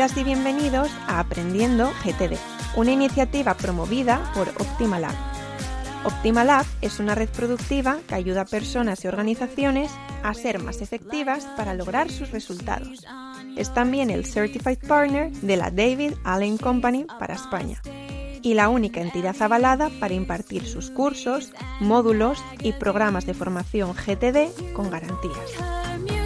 Bienvenidas y bienvenidos a Aprendiendo GTD, una iniciativa promovida por Optimalab. Optimalab es una red productiva que ayuda a personas y organizaciones a ser más efectivas para lograr sus resultados. Es también el Certified Partner de la David Allen Company para España y la única entidad avalada para impartir sus cursos, módulos y programas de formación GTD con garantías.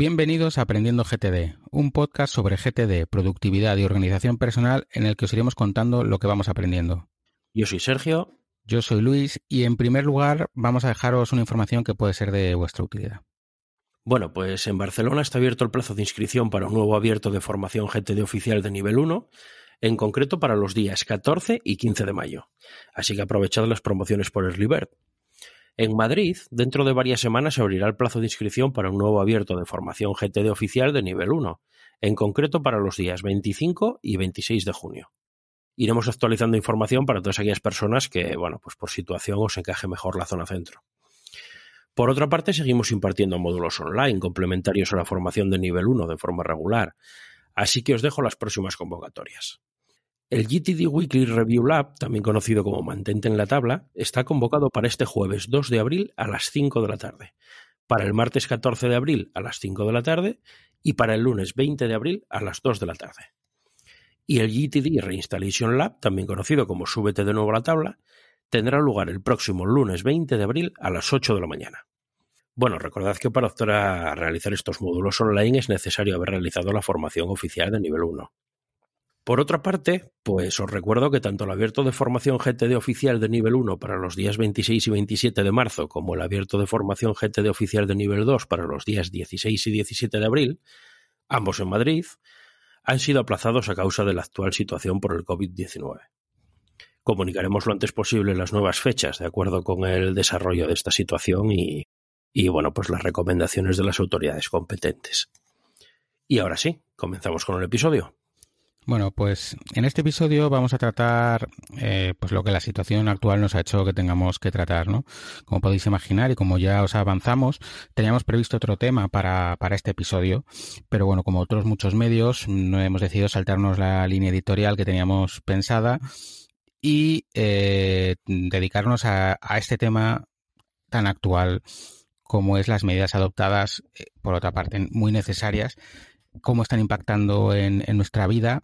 Bienvenidos a Aprendiendo GTD, un podcast sobre GTD, productividad y organización personal en el que os iremos contando lo que vamos aprendiendo. Yo soy Sergio. Yo soy Luis y en primer lugar vamos a dejaros una información que puede ser de vuestra utilidad. Bueno, pues en Barcelona está abierto el plazo de inscripción para un nuevo abierto de formación GTD oficial de nivel 1, en concreto para los días 14 y 15 de mayo. Así que aprovechad las promociones por Early Bird. En Madrid, dentro de varias semanas se abrirá el plazo de inscripción para un nuevo abierto de formación GTD oficial de nivel 1, en concreto para los días 25 y 26 de junio. Iremos actualizando información para todas aquellas personas que, bueno, pues por situación os encaje mejor la zona centro. Por otra parte, seguimos impartiendo módulos online complementarios a la formación de nivel 1 de forma regular, así que os dejo las próximas convocatorias. El GTD Weekly Review Lab, también conocido como Mantente en la Tabla, está convocado para este jueves 2 de abril a las 5 de la tarde, para el martes 14 de abril a las 5 de la tarde y para el lunes 20 de abril a las 2 de la tarde. Y el GTD Reinstallation Lab, también conocido como Súbete de nuevo a la tabla, tendrá lugar el próximo lunes 20 de abril a las 8 de la mañana. Bueno, recordad que para realizar estos módulos online es necesario haber realizado la formación oficial de nivel 1. Por otra parte, pues os recuerdo que tanto el abierto de formación GTD oficial de nivel 1 para los días 26 y 27 de marzo como el abierto de formación GTD oficial de nivel 2 para los días 16 y 17 de abril, ambos en Madrid, han sido aplazados a causa de la actual situación por el COVID-19. Comunicaremos lo antes posible las nuevas fechas de acuerdo con el desarrollo de esta situación y, y bueno, pues las recomendaciones de las autoridades competentes. Y ahora sí, comenzamos con el episodio. Bueno, pues en este episodio vamos a tratar eh, pues lo que la situación actual nos ha hecho que tengamos que tratar, ¿no? Como podéis imaginar y como ya os avanzamos, teníamos previsto otro tema para, para este episodio, pero bueno, como otros muchos medios, no hemos decidido saltarnos la línea editorial que teníamos pensada y eh, dedicarnos a, a, este tema tan actual como es las medidas adoptadas, eh, por otra parte, muy necesarias cómo están impactando en, nuestra vida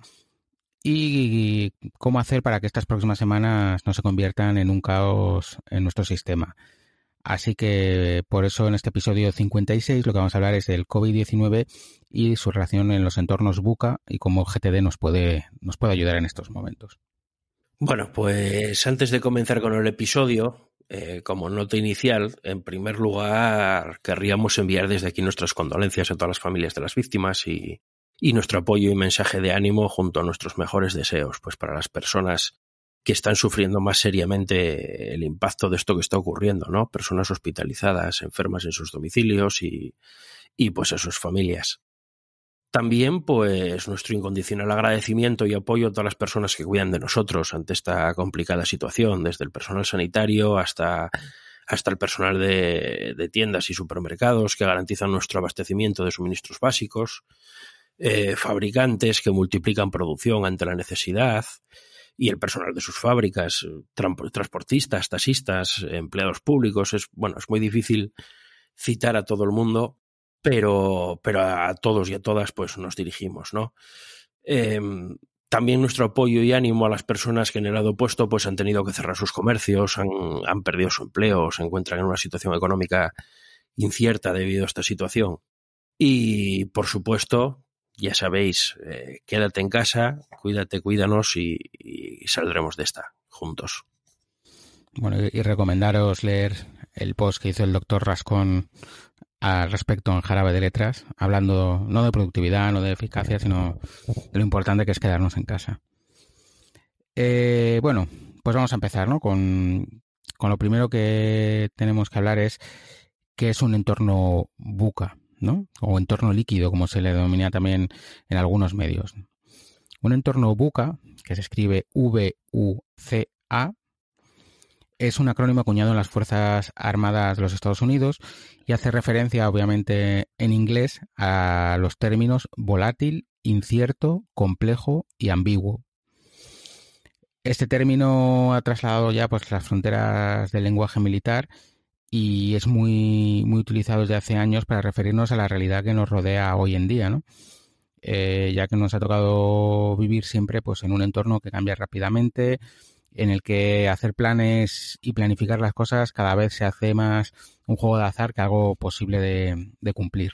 y cómo hacer para que estas próximas semanas no se conviertan en un caos en nuestro sistema. Así que por eso en este episodio 56 lo que vamos a hablar es del COVID-19 y su relación en los entornos buca y cómo GTD nos puede, nos puede ayudar en estos momentos. Bueno, pues antes de comenzar con el episodio, eh, como nota inicial, en primer lugar, querríamos enviar desde aquí nuestras condolencias a todas las familias de las víctimas y, y nuestro apoyo y mensaje de ánimo junto a nuestros mejores deseos, pues para las personas que están sufriendo más seriamente el impacto de esto que está ocurriendo, ¿no? Personas hospitalizadas, enfermas en sus domicilios y, y pues a sus familias. También, pues, nuestro incondicional agradecimiento y apoyo a todas las personas que cuidan de nosotros ante esta complicada situación, desde el personal sanitario hasta, hasta el personal de, tiendas y supermercados que garantizan nuestro abastecimiento de suministros básicos, eh, fabricantes que multiplican producción ante la necesidad, y el personal de sus fábricas, transportistas, taxistas, empleados públicos. Es, bueno, es muy difícil citar a todo el mundo pero, pero a todos y a todas pues nos dirigimos, ¿no? Eh, también nuestro apoyo y ánimo a las personas que en el lado opuesto pues han tenido que cerrar sus comercios, han, han perdido su empleo, se encuentran en una situación económica incierta debido a esta situación. Y por supuesto, ya sabéis, eh, quédate en casa, cuídate, cuídanos y, y, saldremos de esta juntos. Bueno, y recomendaros leer el post que hizo el doctor Rascón al respecto en Jarabe de Letras, hablando no de productividad, no de eficacia, sino de lo importante que es quedarnos en casa. Eh, bueno, pues vamos a empezar ¿no? con, lo primero que tenemos que hablar es qué es un entorno buca, ¿no? O entorno líquido, como se le denomina también en algunos medios. Un entorno buca, que se escribe V-U-C-A, es un acrónimo acuñado en las Fuerzas Armadas de los Estados Unidos y hace referencia, obviamente, en inglés a los términos volátil, incierto, complejo y ambiguo. Este término ha trasladado ya pues, las fronteras del lenguaje militar y es muy, muy utilizado desde hace años para referirnos a la realidad que nos rodea hoy en día, ¿no? Eh, ya que nos ha tocado vivir siempre pues, en un entorno que cambia rápidamente, en el que hacer planes y planificar las cosas cada vez se hace más un juego de azar que algo posible de, cumplir.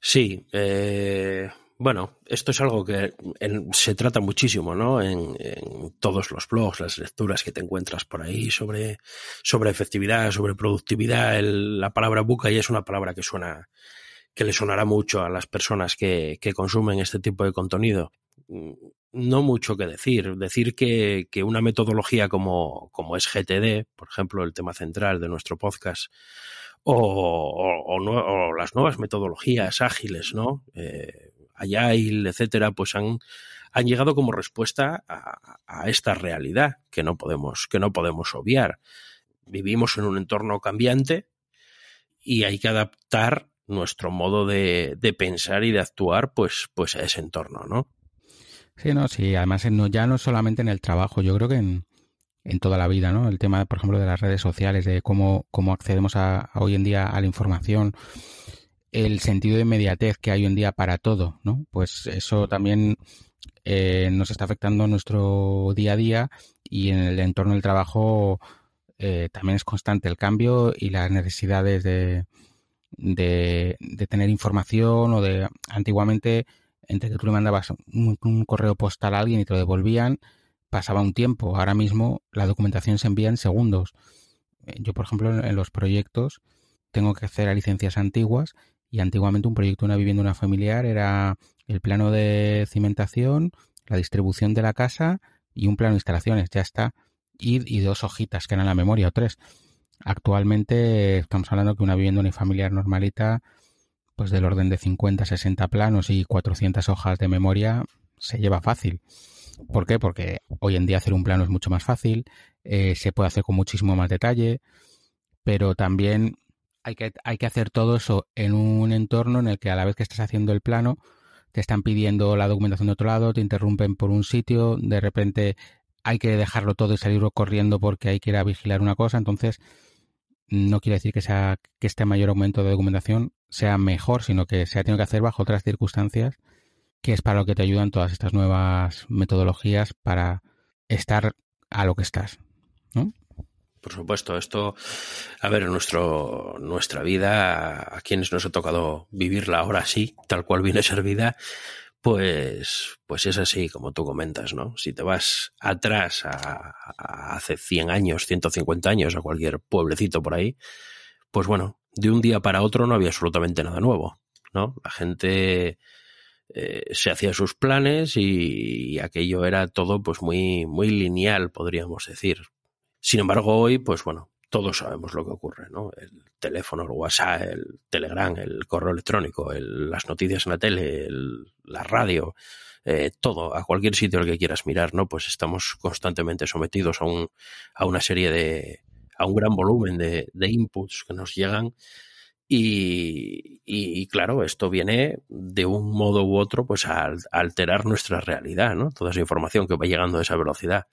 Sí, eh, bueno, esto es algo que se trata muchísimo, ¿no? En, todos los blogs, las lecturas que te encuentras por ahí sobre, sobre efectividad, sobre productividad. la palabra buca ya es una palabra que suena, que le sonará mucho a las personas que, que consumen este tipo de contenido no mucho que decir. Decir que, que una metodología como, como, es GTD, por ejemplo, el tema central de nuestro podcast, o, o, las nuevas metodologías ágiles, ¿no? Eh, Agile, etcétera, pues han, han llegado como respuesta a, a, esta realidad que no podemos, que no podemos obviar. Vivimos en un entorno cambiante y hay que adaptar nuestro modo de, de pensar y de actuar pues, pues a ese entorno, ¿no? Sí, no, sí, además no, ya no solamente en el trabajo, yo creo que en, en toda la vida, ¿no? El tema, por ejemplo, de las redes sociales, de cómo, cómo accedemos a, hoy en día a la información, el sentido de inmediatez que hay hoy en día para todo, ¿no? Pues eso también eh, nos está afectando nuestro día a día y en el entorno del trabajo eh, también es constante el cambio y las necesidades de, de, de tener información o de antiguamente entre que tú le mandabas un, correo postal a alguien y te lo devolvían, pasaba un tiempo. Ahora mismo la documentación se envía en segundos. Eh, yo, por ejemplo, en los proyectos tengo que hacer a licencias antiguas y antiguamente un proyecto de una vivienda una familiar era el plano de cimentación, la distribución de la casa y un plano de instalaciones. Ya está. Y, y dos hojitas que eran la memoria o tres. Actualmente estamos hablando que una vivienda unifamiliar normalita pues del orden de 50, 60 planos y 400 hojas de memoria se lleva fácil. ¿Por qué? Porque hoy en día hacer un plano es mucho más fácil, eh, se puede hacer con muchísimo más detalle, pero también hay que, hay que hacer todo eso en un entorno en el que a la vez que estás haciendo el plano, te están pidiendo la documentación de otro lado, te interrumpen por un sitio, de repente hay que dejarlo todo y salir corriendo porque hay que ir a vigilar una cosa, entonces no quiere decir que sea que este mayor aumento de documentación sea mejor, sino que se ha tenido que hacer bajo otras circunstancias, que es para lo que te ayudan todas estas nuevas metodologías para estar a lo que estás. Por supuesto, esto, a ver, nuestro, nuestra vida, a quienes nos ha tocado vivirla ahora sí, tal cual viene servida, pues, pues es así, como tú comentas, ¿no? Si te vas atrás a, hace 100 años, 150 años, a cualquier pueblecito por ahí, pues bueno, de un día para otro no había absolutamente nada nuevo, ¿no? La gente eh, se hacía sus planes y, aquello era todo pues muy, muy lineal, podríamos decir. Sin embargo, hoy, pues bueno, todos sabemos lo que ocurre, ¿no? El teléfono, el WhatsApp, el Telegram, el correo electrónico, las noticias en la tele, la radio, eh, todo, a cualquier sitio al que quieras mirar, ¿no? Pues estamos constantemente sometidos a, un, a una serie de, a un gran volumen de, de inputs que nos llegan y, y, claro, esto viene de un modo u otro pues a, alterar nuestra realidad, ¿no? Toda esa información que va llegando a esa velocidad.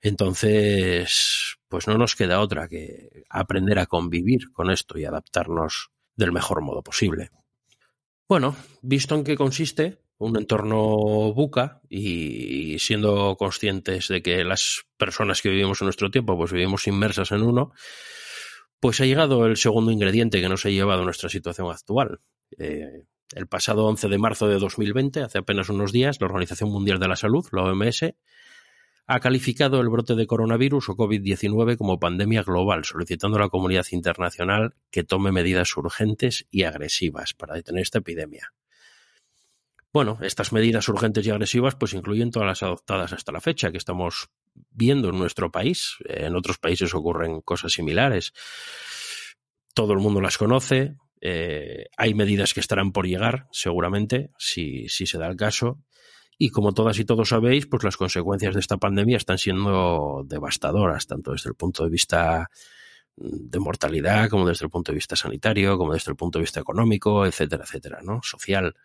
Entonces, pues no nos queda otra que aprender a convivir con esto y adaptarnos del mejor modo posible. Bueno, visto en qué consiste, un entorno buca y siendo conscientes de que las personas que vivimos en nuestro tiempo pues vivimos inmersas en uno, pues ha llegado el segundo ingrediente que nos ha llevado a nuestra situación actual. Eh, el pasado 11 de marzo de 2020, hace apenas unos días, la Organización Mundial de la Salud, la OMS, ha calificado el brote de coronavirus o COVID-19 como pandemia global, solicitando a la comunidad internacional que tome medidas urgentes y agresivas para detener esta epidemia. Bueno, estas medidas urgentes y agresivas pues incluyen todas las adoptadas hasta la fecha, que estamos viendo en nuestro país. En otros países ocurren cosas similares. Todo el mundo las conoce. Eh, hay medidas que estarán por llegar, seguramente, si, si se da el caso. Y como todas y todos sabéis, pues las consecuencias de esta pandemia están siendo devastadoras, tanto desde el punto de vista de mortalidad, como desde el punto de vista sanitario, como desde el punto de vista económico, etcétera, etcétera, ¿no? Social.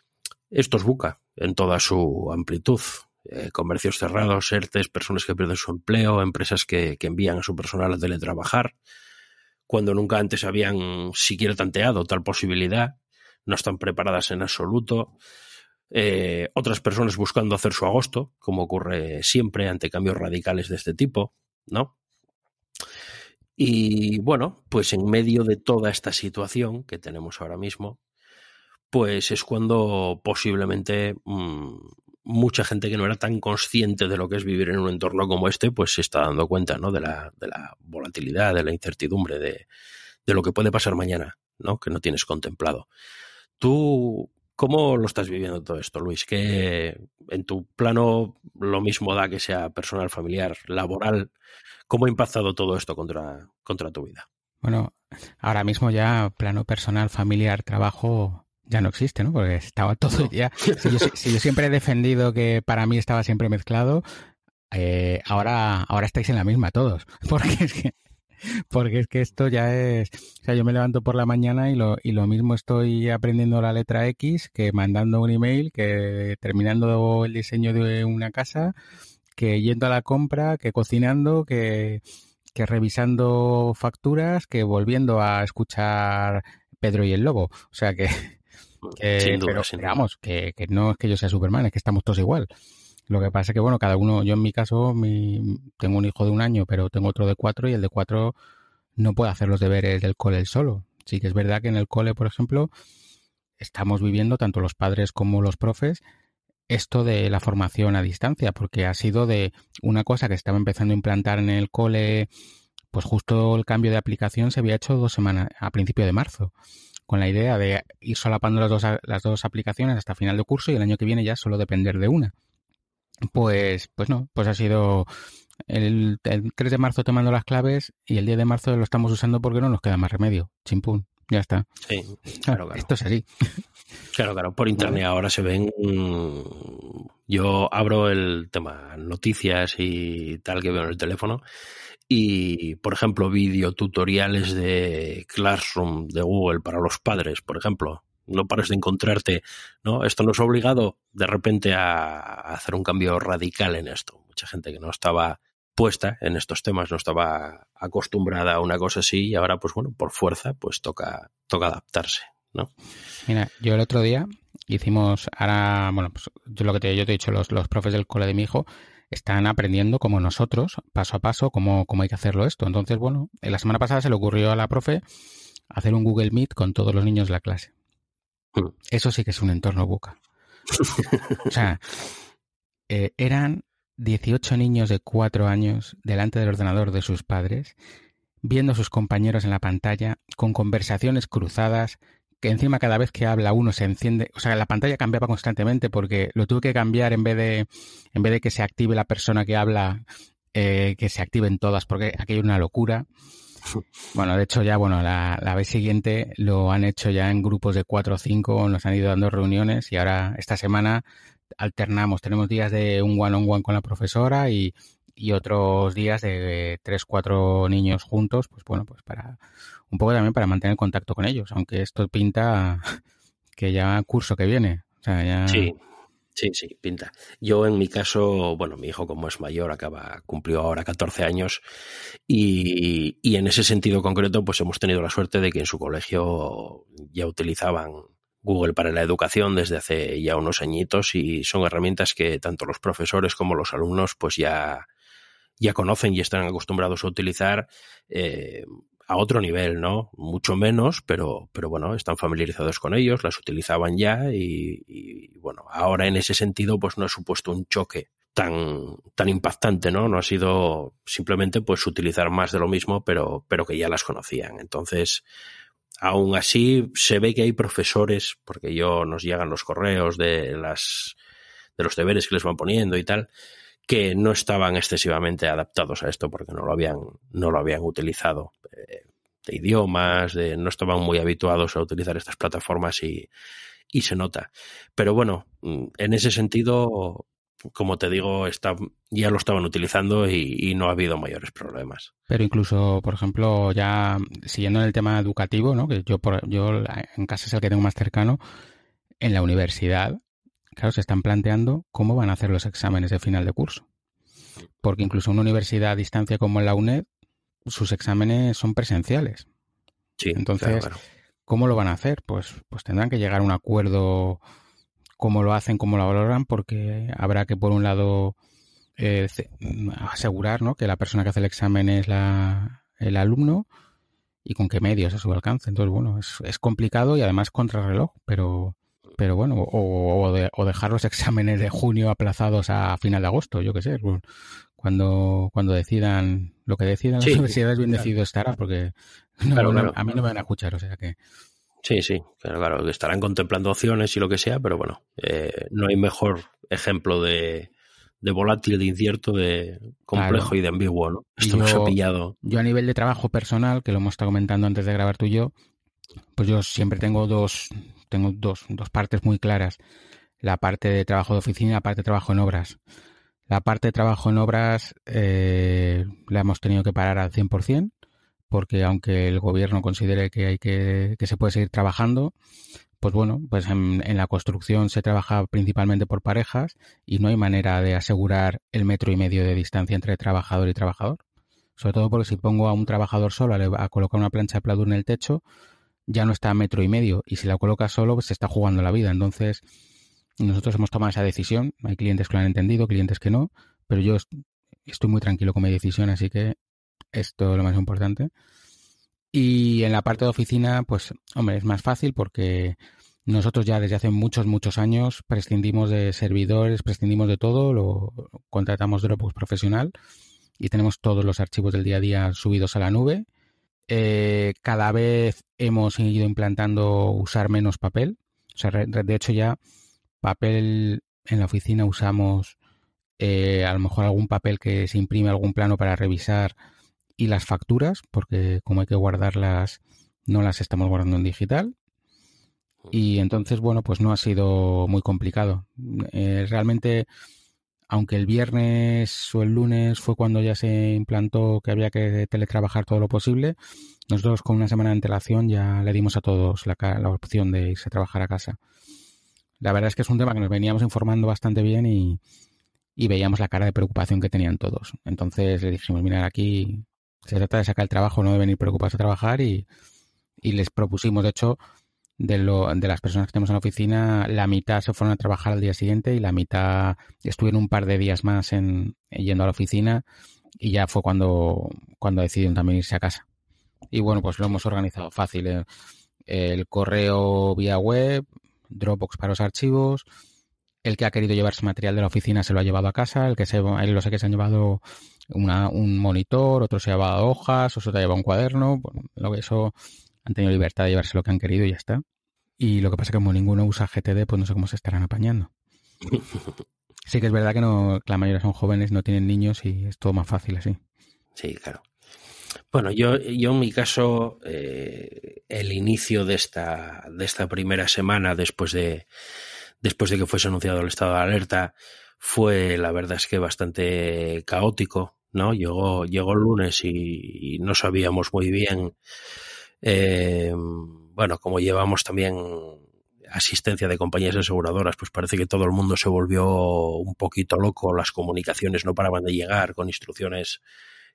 Esto es buca en toda su amplitud. Eh, comercios cerrados, ERTES, personas que pierden su empleo, empresas que, que envían a su personal a teletrabajar, cuando nunca antes habían siquiera tanteado tal posibilidad, no están preparadas en absoluto. Eh, otras personas buscando hacer su agosto, como ocurre siempre ante cambios radicales de este tipo, ¿no? Y bueno, pues en medio de toda esta situación que tenemos ahora mismo, pues es cuando posiblemente mmm, mucha gente que no era tan consciente de lo que es vivir en un entorno como este, pues se está dando cuenta, ¿no? De la, de la volatilidad, de la incertidumbre, de, de lo que puede pasar mañana, ¿no? Que no tienes contemplado. Tú, ¿cómo lo estás viviendo todo esto, Luis? ¿Que en tu plano lo mismo da que sea personal, familiar, laboral? ¿Cómo ha impactado todo esto contra, contra tu vida? Bueno, ahora mismo ya plano personal, familiar, trabajo ya no existe, ¿no? Porque estaba todo ya. Si yo, si yo siempre he defendido que para mí estaba siempre mezclado, eh, ahora, ahora estáis en la misma todos. Porque es que porque es que esto ya es, o sea, yo me levanto por la mañana y lo, y lo mismo estoy aprendiendo la letra X que mandando un email, que terminando el diseño de una casa, que yendo a la compra, que cocinando, que, que revisando facturas, que volviendo a escuchar Pedro y el Lobo. O sea que, que Sin duda, pero, sin digamos, que, que no es que yo sea Superman, es que estamos todos igual. Lo que pasa es que, bueno, cada uno, yo en mi caso, mi, tengo un hijo de un año, pero tengo otro de cuatro y el de cuatro no puede hacer los deberes del cole solo. Sí que es verdad que en el cole, por ejemplo, estamos viviendo, tanto los padres como los profes, esto de la formación a distancia, porque ha sido de una cosa que estaba empezando a implantar en el cole, pues justo el cambio de aplicación se había hecho dos semanas, a principio de marzo, con la idea de ir solapando las dos, las dos aplicaciones hasta final de curso y el año que viene ya solo depender de una. Pues, pues no, pues ha sido el, el 3 de marzo te mando las claves y el 10 de marzo lo estamos usando porque no nos queda más remedio. Chimpún, ya está. Sí, claro, claro. Esto es así. Claro, claro. Por internet ahora se ven. Yo abro el tema noticias y tal que veo en el teléfono. Y, por ejemplo, videotutoriales de Classroom de Google para los padres, por ejemplo. No pares de encontrarte, ¿no? Esto nos ha obligado de repente a, a hacer un cambio radical en esto. Mucha gente que no estaba puesta en estos temas, no estaba acostumbrada a una cosa así y ahora, pues bueno, por fuerza, pues toca, toca adaptarse, ¿no? Mira, yo el otro día hicimos, ahora, bueno, pues yo lo que te, yo te he dicho, los, los profes del cole de mi hijo están aprendiendo como nosotros, paso a paso, cómo, cómo hay que hacerlo esto. Entonces, bueno, la semana pasada se le ocurrió a la profe hacer un Google Meet con todos los niños de la clase. Eso sí que es un entorno buca. o sea, eh, eran 18 niños de 4 años delante del ordenador de sus padres, viendo a sus compañeros en la pantalla, con conversaciones cruzadas, que encima cada vez que habla uno se enciende, o sea, la pantalla cambiaba constantemente porque lo tuve que cambiar en vez de, en vez de que se active la persona que habla, eh, que se activen todas, porque aquello es una locura. Bueno, de hecho ya, bueno, la, la vez siguiente lo han hecho ya en grupos de cuatro o cinco, nos han ido dando reuniones y ahora esta semana alternamos, tenemos días de un one on one con la profesora y, y otros días de tres, cuatro niños juntos, pues bueno, pues para un poco también para mantener contacto con ellos, aunque esto pinta que ya curso que viene. O sea, ya... Sí, sí, sí, pinta. Yo en mi caso, bueno, mi hijo como es mayor, acaba, cumplió ahora 14 años y, y en ese sentido concreto, pues hemos tenido la suerte de que en su colegio ya utilizaban Google para la educación desde hace ya unos añitos y son herramientas que tanto los profesores como los alumnos pues ya, ya conocen y están acostumbrados a utilizar eh, a otro nivel, ¿no? Mucho menos, pero, pero bueno, están familiarizados con ellos, las utilizaban ya y, y bueno, ahora en ese sentido pues no ha supuesto un choque tan, tan impactante, ¿no? No ha sido simplemente pues utilizar más de lo mismo, pero, pero que ya las conocían. Entonces, aún así se ve que hay profesores, porque yo nos llegan los correos de las de los deberes que les van poniendo y tal, que no estaban excesivamente adaptados a esto porque no lo habían, no lo habían utilizado. Eh, de idiomas, de, no estaban muy habituados a utilizar estas plataformas y, y se nota. Pero bueno, mm, en ese sentido, como te digo, está, ya lo estaban utilizando y, no ha habido mayores problemas. Pero incluso, por ejemplo, ya siguiendo en el tema educativo, ¿no? que yo, por, yo en casa es el que tengo más cercano, en la universidad, claro, se están planteando cómo van a hacer los exámenes de final de curso. Porque incluso una universidad a distancia como la UNED, sus exámenes son presenciales. Sí, Entonces, ¿cómo lo van a hacer? Pues, pues tendrán que llegar a un acuerdo cómo lo hacen, cómo lo valoran, porque habrá que, por un lado, eh, asegurar ¿no? que la persona que hace el examen es la, el alumno y con qué medios a su alcance. Entonces, bueno, es, es complicado y además contrarreloj, pero, pero bueno, o, o, dejar los exámenes de junio aplazados a final de agosto, yo qué sé, cuando, cuando decidan lo que decidan las universidades, bien decidido estará, porque a mí no me van a escuchar, o sea que... Sí, sí, claro, claro, estarán contemplando opciones y lo que sea, pero bueno, eh, no hay mejor ejemplo de, de volátil, de incierto, de complejo y de ambiguo, ¿no? Esto yo, nos ha pillado. Yo a nivel de trabajo personal, que lo hemos estado comentando antes de grabar tú y yo, pues yo siempre tengo dos, tengo dos, dos partes muy claras. La parte de trabajo de oficina y la parte de trabajo en obras. La parte de trabajo en obras eh, la hemos tenido que parar al 100%, porque aunque el gobierno considere que hay que, que se puede seguir trabajando, pues bueno, pues en, la construcción se trabaja principalmente por parejas y no hay manera de asegurar el metro y medio de distancia entre trabajador y trabajador. Sobre todo porque si pongo a un trabajador solo a, a colocar una plancha de pladur en el techo, ya no está a metro y medio y si la coloca solo, pues se está jugando la vida. Entonces, nosotros hemos tomado esa decisión. Hay clientes que lo han entendido, clientes que no, pero yo estoy muy tranquilo con mi decisión, así que esto es lo más importante. Y en la parte de oficina, pues, hombre, es más fácil porque nosotros ya desde hace muchos, muchos años prescindimos de servidores, prescindimos de todo, lo contratamos Dropbox profesional y tenemos todos los archivos del día a día subidos a la nube. Eh, cada vez hemos ido implantando usar menos papel. O sea, de hecho ya papel en la oficina usamos eh, a lo mejor algún papel que se imprime algún plano para revisar y las facturas, porque como hay que guardarlas, no las estamos guardando en digital. Y entonces, bueno, pues no ha sido muy complicado. Eh, realmente, aunque el viernes o el lunes fue cuando ya se implantó que había que teletrabajar todo lo posible, nosotros con una semana de antelación ya le dimos a todos la, la opción de irse a trabajar a casa. La verdad es que es un tema que nos veníamos informando bastante bien y, veíamos la cara de preocupación que tenían todos. Entonces le dijimos, mira, aquí se trata de sacar el trabajo, no de venir preocupados a trabajar y, les propusimos, de hecho, de, lo, de las personas que tenemos en la oficina, la mitad se fueron a trabajar al día siguiente y la mitad estuvieron un par de días más en, yendo a la oficina y ya fue cuando, cuando decidieron también irse a casa. Y bueno, pues lo hemos organizado fácil. ¿eh? El correo vía web, Dropbox para los archivos, el que ha querido llevarse material de la oficina se lo ha llevado a casa, el que se, lo sé que se han llevado un monitor, otro se ha llevado hojas, otro se ha llevado un cuaderno, lo que eso han tenido libertad de llevarse lo que han querido y ya está. Y lo que pasa es que como ninguno usa GTD, pues no sé cómo se estarán apañando. Sí que es verdad que no, la mayoría son jóvenes, no tienen niños y es todo más fácil así. Sí, claro. Bueno, yo, yo en mi caso, eh, el inicio de esta, de esta primera semana después de, después de que fuese anunciado el estado de alerta, fue la verdad es que bastante caótico, ¿no? Llegó, llegó el lunes y, no sabíamos muy bien, eh, bueno, como llevamos también asistencia de compañías aseguradoras, pues parece que todo el mundo se volvió un poquito loco, las comunicaciones no paraban de llegar con instrucciones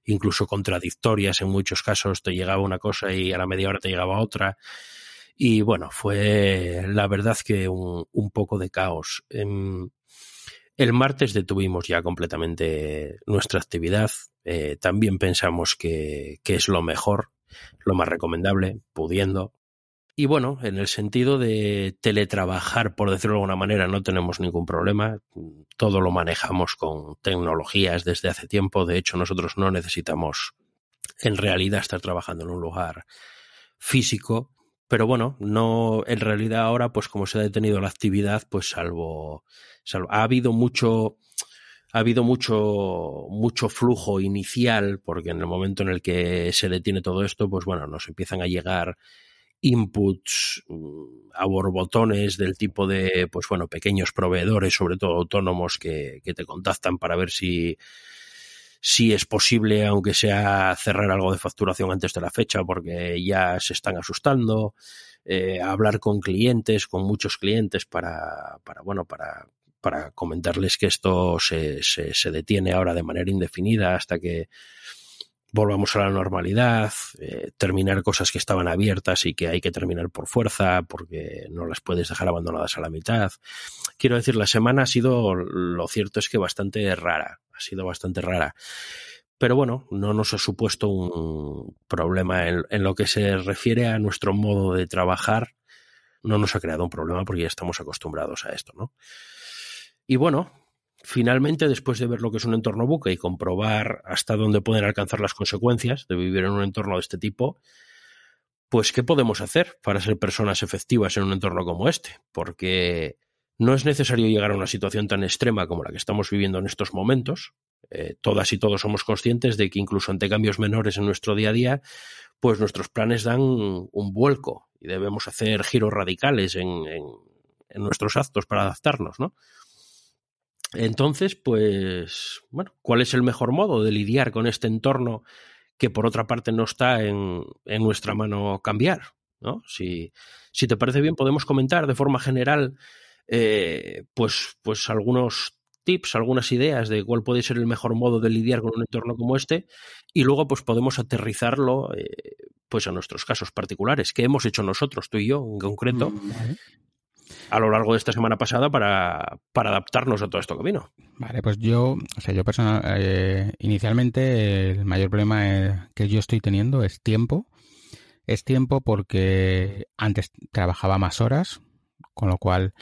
incluso contradictorias en muchos casos, te llegaba una cosa y a la media hora te llegaba otra. Y bueno, fue la verdad que un, poco de caos. En, el martes detuvimos ya completamente nuestra actividad. Eh, también pensamos que, es lo mejor, lo más recomendable, pudiendo. Y bueno, en el sentido de teletrabajar, por decirlo de alguna manera, no tenemos ningún problema. Todo lo manejamos con tecnologías desde hace tiempo. De hecho, nosotros no necesitamos en realidad estar trabajando en un lugar físico. Pero bueno, no, en realidad ahora, pues como se ha detenido la actividad, pues salvo ha habido mucho, ha habido mucho, mucho flujo inicial, porque en el momento en el que se detiene todo esto, pues bueno, nos empiezan a llegar inputs mm, a borbotones del tipo de, pues bueno, pequeños proveedores, sobre todo autónomos, que, que te contactan para ver si, si es posible, aunque sea cerrar algo de facturación antes de la fecha, porque ya se están asustando, eh, hablar con clientes, con muchos clientes para, para bueno, para, para comentarles que esto se, se, detiene ahora de manera indefinida hasta que volvamos a la normalidad, eh, terminar cosas que estaban abiertas y que hay que terminar por fuerza porque no las puedes dejar abandonadas a la mitad. Quiero decir, la semana ha sido, lo cierto es que bastante rara, ha sido bastante rara. Pero bueno, no nos ha supuesto un problema en, en lo que se refiere a nuestro modo de trabajar. No nos ha creado un problema porque ya estamos acostumbrados a esto, ¿no? Y bueno, Finalmente, después de ver lo que es un entorno buque y comprobar hasta dónde pueden alcanzar las consecuencias de vivir en un entorno de este tipo, pues ¿qué podemos hacer para ser personas efectivas en un entorno como este? Porque no es necesario llegar a una situación tan extrema como la que estamos viviendo en estos momentos. Eh, todas y todos somos conscientes de que incluso ante cambios menores en nuestro día a día, pues nuestros planes dan un vuelco y debemos hacer giros radicales en, en, en nuestros actos para adaptarnos, ¿no? Entonces, pues, bueno, ¿cuál es el mejor modo de lidiar con este entorno que por otra parte no está en, en nuestra mano cambiar? ¿no? Si, si, te parece bien, podemos comentar de forma general, eh, pues, pues algunos tips, algunas ideas de cuál puede ser el mejor modo de lidiar con un entorno como este y luego pues podemos aterrizarlo eh, pues a nuestros casos particulares. ¿Qué hemos hecho nosotros, tú y yo en concreto? Vale a lo largo de esta semana pasada para, para adaptarnos a todo esto que vino. Vale, pues yo, o sea, yo personal, eh, inicialmente el mayor problema eh, que yo estoy teniendo es tiempo. Es tiempo porque antes trabajaba más horas, con lo cual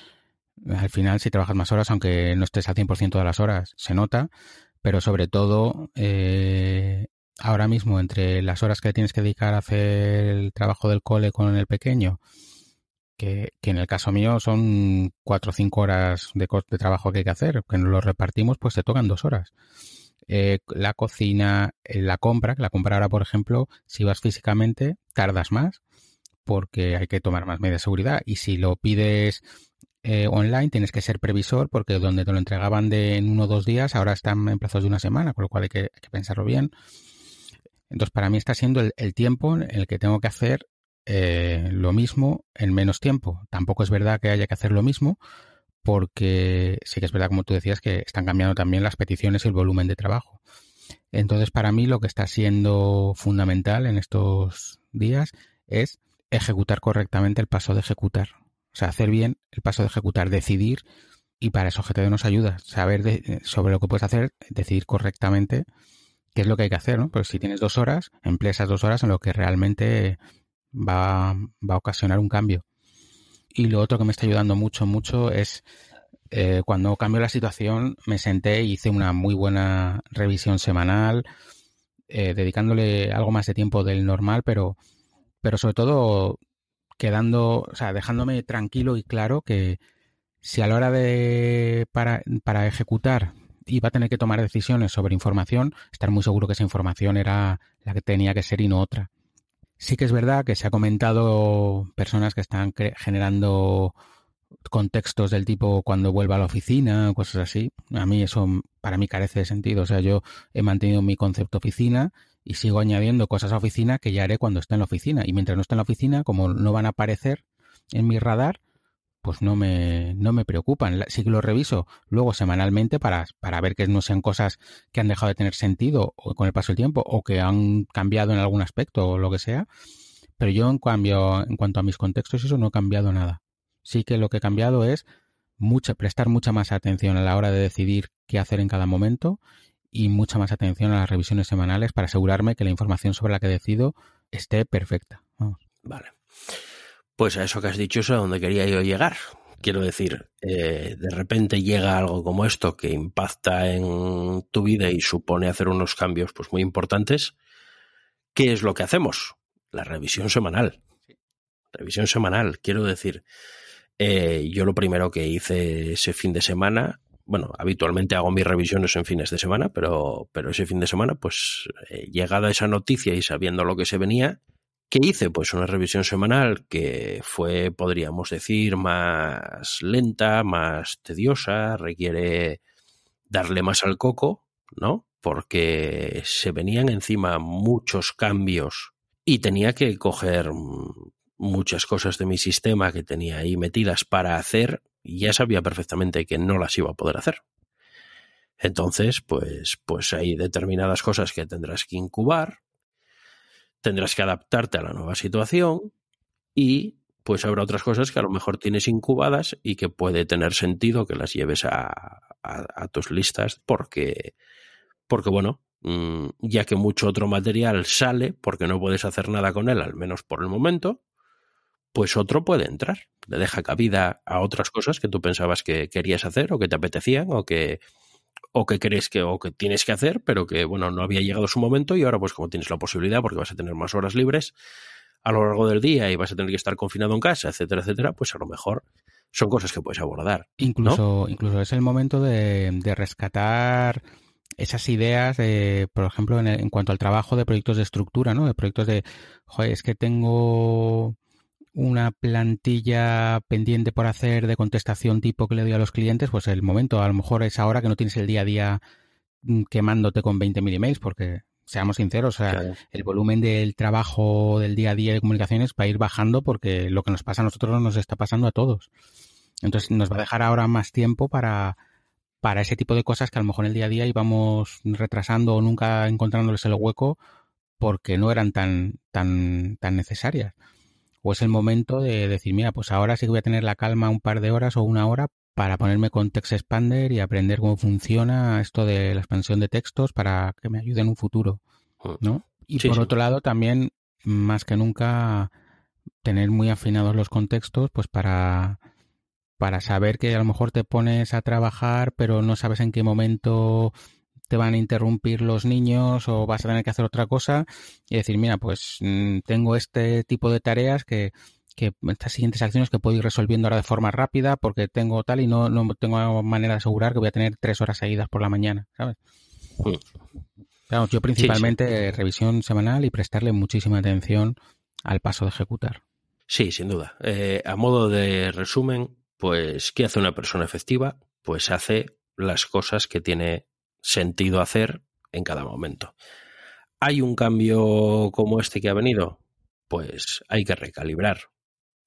al final si trabajas más horas, aunque no estés al 100% de las horas, se nota, pero sobre todo eh, ahora mismo entre las horas que tienes que dedicar a hacer el trabajo del cole con el pequeño, que, que, en el caso mío son cuatro o cinco horas de, de trabajo que hay que hacer, que nos lo repartimos, pues se tocan dos horas. Eh, la cocina, eh, la compra, la compra ahora, por ejemplo, si vas físicamente, tardas más porque hay que tomar más medidas de seguridad. Y si lo pides eh, online, tienes que ser previsor porque donde te lo entregaban de en uno o dos días, ahora están en plazos de una semana, con lo cual hay que, hay que pensarlo bien. Entonces, para mí está siendo el, el, tiempo en el que tengo que hacer eh, lo mismo en menos tiempo. Tampoco es verdad que haya que hacer lo mismo, porque sí que es verdad, como tú decías, que están cambiando también las peticiones y el volumen de trabajo. Entonces, para mí lo que está siendo fundamental en estos días es ejecutar correctamente el paso de ejecutar. O sea, hacer bien el paso de ejecutar, decidir, y para eso GTD nos ayuda, saber sobre lo que puedes hacer, decidir correctamente qué es lo que hay que hacer, ¿no? Pues si tienes dos horas, empleas esas dos horas en lo que realmente va, va a ocasionar un cambio. Y lo otro que me está ayudando mucho, mucho es eh, cuando cambió la situación, me senté y hice una muy buena revisión semanal, eh, dedicándole algo más de tiempo del normal, pero, pero sobre todo quedando, o sea, dejándome tranquilo y claro que si a la hora de para, para ejecutar iba a tener que tomar decisiones sobre información, estar muy seguro que esa información era la que tenía que ser y no otra. Sí que es verdad que se ha comentado personas que están generando contextos del tipo cuando vuelva a la oficina, cosas así. A mí eso para mí carece de sentido. O sea, yo he mantenido mi concepto oficina y sigo añadiendo cosas a oficina que ya haré cuando esté en la oficina. Y mientras no esté en la oficina, como no van a aparecer en mi radar, pues no me, no me preocupan. Sí que lo reviso luego semanalmente para, para ver que no sean cosas que han dejado de tener sentido con el paso del tiempo o que han cambiado en algún aspecto o lo que sea. Pero yo en cambio, en cuanto a mis contextos, eso no ha cambiado nada. Sí que lo que he cambiado es mucha, prestar mucha más atención a la hora de decidir qué hacer en cada momento y mucha más atención a las revisiones semanales para asegurarme que la información sobre la que decido esté perfecta. Vale. Pues a eso que has dicho es a donde quería yo llegar. Quiero decir, eh, de repente llega algo como esto que impacta en tu vida y supone hacer unos cambios pues muy importantes. ¿Qué es lo que hacemos? La revisión semanal. Revisión semanal, quiero decir. Eh, yo lo primero que hice ese fin de semana bueno, habitualmente hago mis revisiones en fines de semana, pero, pero ese fin de semana, pues eh, llegada esa noticia y sabiendo lo que se venía, ¿qué hice? Pues una revisión semanal que fue, podríamos decir, más lenta, más tediosa, requiere darle más al coco, ¿no? Porque se venían encima muchos cambios y tenía que coger muchas cosas de mi sistema que tenía ahí metidas para hacer y ya sabía perfectamente que no las iba a poder hacer. Entonces, pues, pues hay determinadas cosas que tendrás que incubar, tendrás que adaptarte a la nueva situación y pues habrá otras cosas que a lo mejor tienes incubadas y que puede tener sentido que las lleves a, a, tus listas porque, porque bueno, mm, ya que mucho otro material sale porque no puedes hacer nada con él, al menos por el momento, pues otro puede entrar. Le deja cabida a otras cosas que tú pensabas que querías hacer o que te apetecían o que o que crees que o que tienes que hacer, pero que bueno, no había llegado su momento y ahora pues como tienes la posibilidad porque vas a tener más horas libres a lo largo del día y vas a tener que estar confinado en casa, etcétera, etcétera, pues a lo mejor son cosas que puedes abordar. Incluso, incluso es el momento de, rescatar esas ideas, de, por ejemplo, en, en, cuanto al trabajo de proyectos de estructura, ¿no? De proyectos de, joder, es que tengo una plantilla pendiente por hacer de contestación tipo que le doy a los clientes, pues el momento, a lo mejor es ahora que no tienes el día a día mm, quemándote con 20.000 emails, porque seamos sinceros, o sea, el volumen del trabajo del día a día de comunicaciones va a ir bajando porque lo que nos pasa a nosotros nos está pasando a todos. Entonces nos va a dejar ahora más tiempo para, para ese tipo de cosas que a lo mejor en el día a día íbamos retrasando o nunca encontrándoles el hueco porque no eran tan, tan, tan necesarias o es el momento de decir, mira, pues ahora sí que voy a tener la calma un par de horas o una hora para ponerme con Text Expander y aprender cómo funciona esto de la expansión de textos para que me ayude en un futuro. ¿no? Y por otro lado también, más que nunca, tener muy afinados los contextos, pues para, para saber que a lo mejor te pones a trabajar, pero no sabes en qué momento te van a interrumpir los niños o vas a tener que hacer otra cosa y decir, mira, pues mm, tengo este tipo de tareas que, que estas siguientes acciones que puedo ir resolviendo ahora de forma rápida porque tengo tal y no, no tengo manera de asegurar que voy a tener tres horas seguidas por la mañana, ¿sabes? yo principalmente revisión semanal y prestarle muchísima atención al paso de ejecutar. Sí, sin duda. Eh, a modo de resumen, pues, ¿qué hace una persona efectiva? Pues hace las cosas que tiene sentido hacer en cada momento. ¿Hay un cambio como este que ha venido? Pues hay que recalibrar,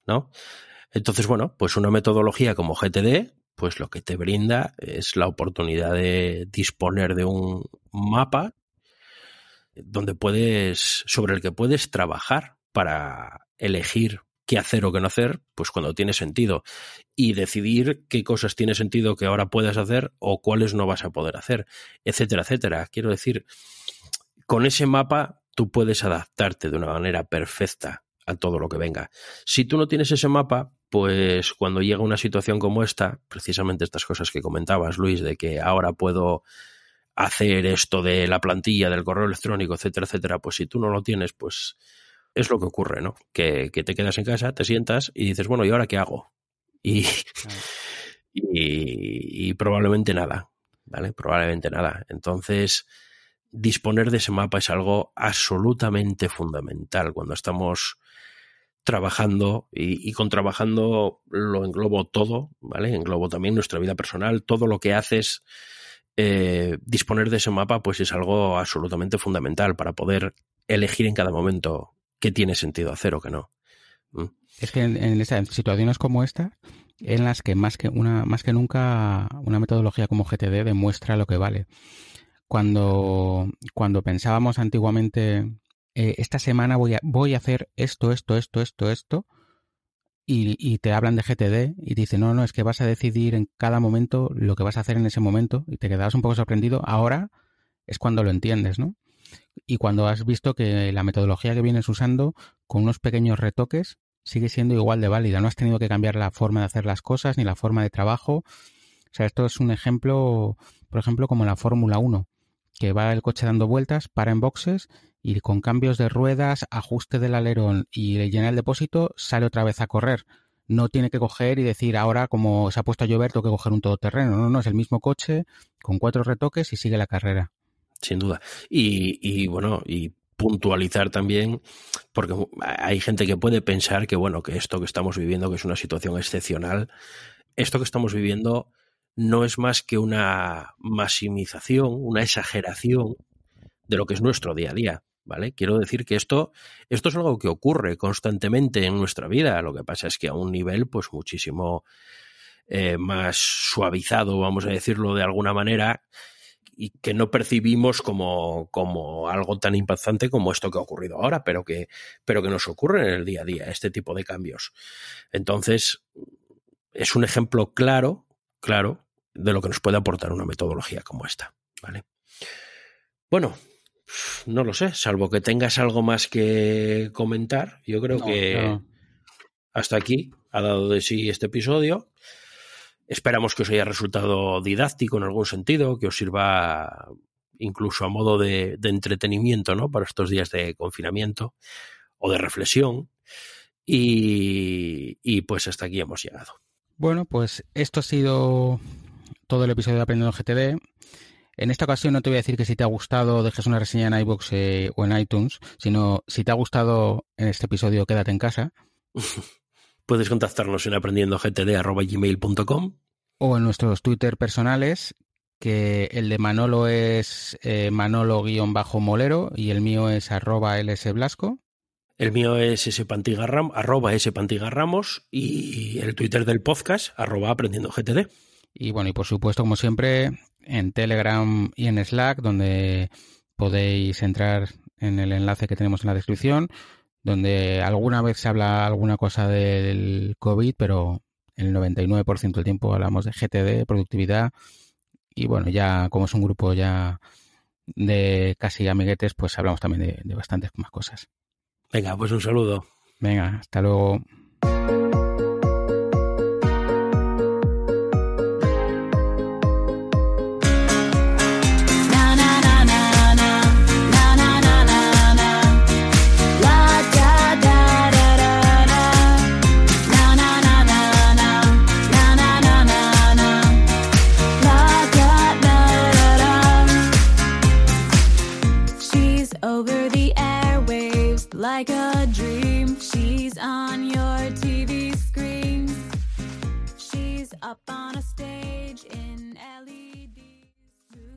¿no? Entonces, bueno, pues una metodología como GTD, pues lo que te brinda es la oportunidad de disponer de un mapa donde puedes, sobre el que puedes trabajar para elegir qué hacer o qué no hacer, pues cuando tiene sentido. Y decidir qué cosas tiene sentido que ahora puedas hacer o cuáles no vas a poder hacer, etcétera, etcétera. Quiero decir, con ese mapa tú puedes adaptarte de una manera perfecta a todo lo que venga. Si tú no tienes ese mapa, pues cuando llega una situación como esta, precisamente estas cosas que comentabas, Luis, de que ahora puedo hacer esto de la plantilla, del correo electrónico, etcétera, etcétera, pues si tú no lo tienes, pues es lo que ocurre, ¿no? Que, te quedas en casa, te sientas y dices, bueno, ¿y ahora qué hago? Y, y, probablemente nada, ¿vale? Probablemente nada. Entonces, disponer de ese mapa es algo absolutamente fundamental cuando estamos trabajando y, con trabajando lo englobo todo, ¿vale? Englobo también nuestra vida personal, todo lo que haces. Eh, disponer de ese mapa pues es algo absolutamente fundamental para poder elegir en cada momento qué tiene sentido hacer o qué no. ¿Mm? Es que en, situaciones como esta, en las que más que una más que nunca una metodología como GTD demuestra lo que vale. Cuando, cuando pensábamos antiguamente, eh, esta semana voy a, voy a hacer esto, esto, esto, esto, esto, y, y, te hablan de GTD y te dicen, no, no, es que vas a decidir en cada momento lo que vas a hacer en ese momento, y te quedabas un poco sorprendido. Ahora es cuando lo entiendes, ¿no? Y cuando has visto que la metodología que vienes usando con unos pequeños retoques sigue siendo igual de válida. No has tenido que cambiar la forma de hacer las cosas ni la forma de trabajo. O sea, esto es un ejemplo, por ejemplo, como la Fórmula 1, que va el coche dando vueltas, para en boxes y con cambios de ruedas, ajuste del alerón y llenar el depósito, sale otra vez a correr. no tiene que coger y decir ahora como se ha puesto a llover tengo que coger un todoterreno. No, no, es el mismo coche con cuatro retoques y sigue la carrera. Sin duda. Y, y bueno, y puntualizar también, porque hay gente que puede pensar que, bueno, que esto que estamos viviendo, que es una situación excepcional, esto que estamos viviendo no es más que una maximización, una exageración de lo que es nuestro día a día. ¿Vale? Quiero decir que esto, esto es algo que ocurre constantemente en nuestra vida. Lo que pasa es que a un nivel, pues, muchísimo eh, más suavizado, vamos a decirlo de alguna manera, y que no percibimos como, como algo tan impactante como esto que ha ocurrido ahora, pero que, pero que nos ocurre en el día a día, este tipo de cambios. Entonces, es un ejemplo claro, claro, de lo que nos puede aportar una metodología como esta. ¿Vale? Bueno, no lo sé, salvo que tengas algo más que comentar, yo creo que hasta aquí ha dado de sí este episodio. Esperamos que os haya resultado didáctico en algún sentido, que os sirva incluso a modo de, entretenimiento, ¿no? Para estos días de confinamiento o de reflexión. Y, y, pues hasta aquí hemos llegado. Bueno, pues esto ha sido todo el episodio de Aprendiendo GTD. En esta ocasión no te voy a decir que si te ha gustado dejes una reseña en iVoox eh, o en iTunes, sino si te ha gustado en este episodio quédate en casa. Puedes contactarnos en aprendiendogtd.gmail.com o en nuestros Twitter personales, que el de Manolo es eh, Manolo-molero y el mío es arroba lsblasco. El mío es pantigarram, arroba pantigarramos y el Twitter del podcast, arroba aprendiendogtd. Y bueno, y por supuesto, como siempre, en Telegram y en Slack, donde podéis entrar en el enlace que tenemos en la descripción donde alguna vez se habla alguna cosa del COVID, pero el 99% del tiempo hablamos de GTD, productividad, y bueno, ya como es un grupo ya de casi amiguetes, pues hablamos también de, de bastantes más cosas. Venga, pues un saludo. Venga, hasta luego. Up on a stage in.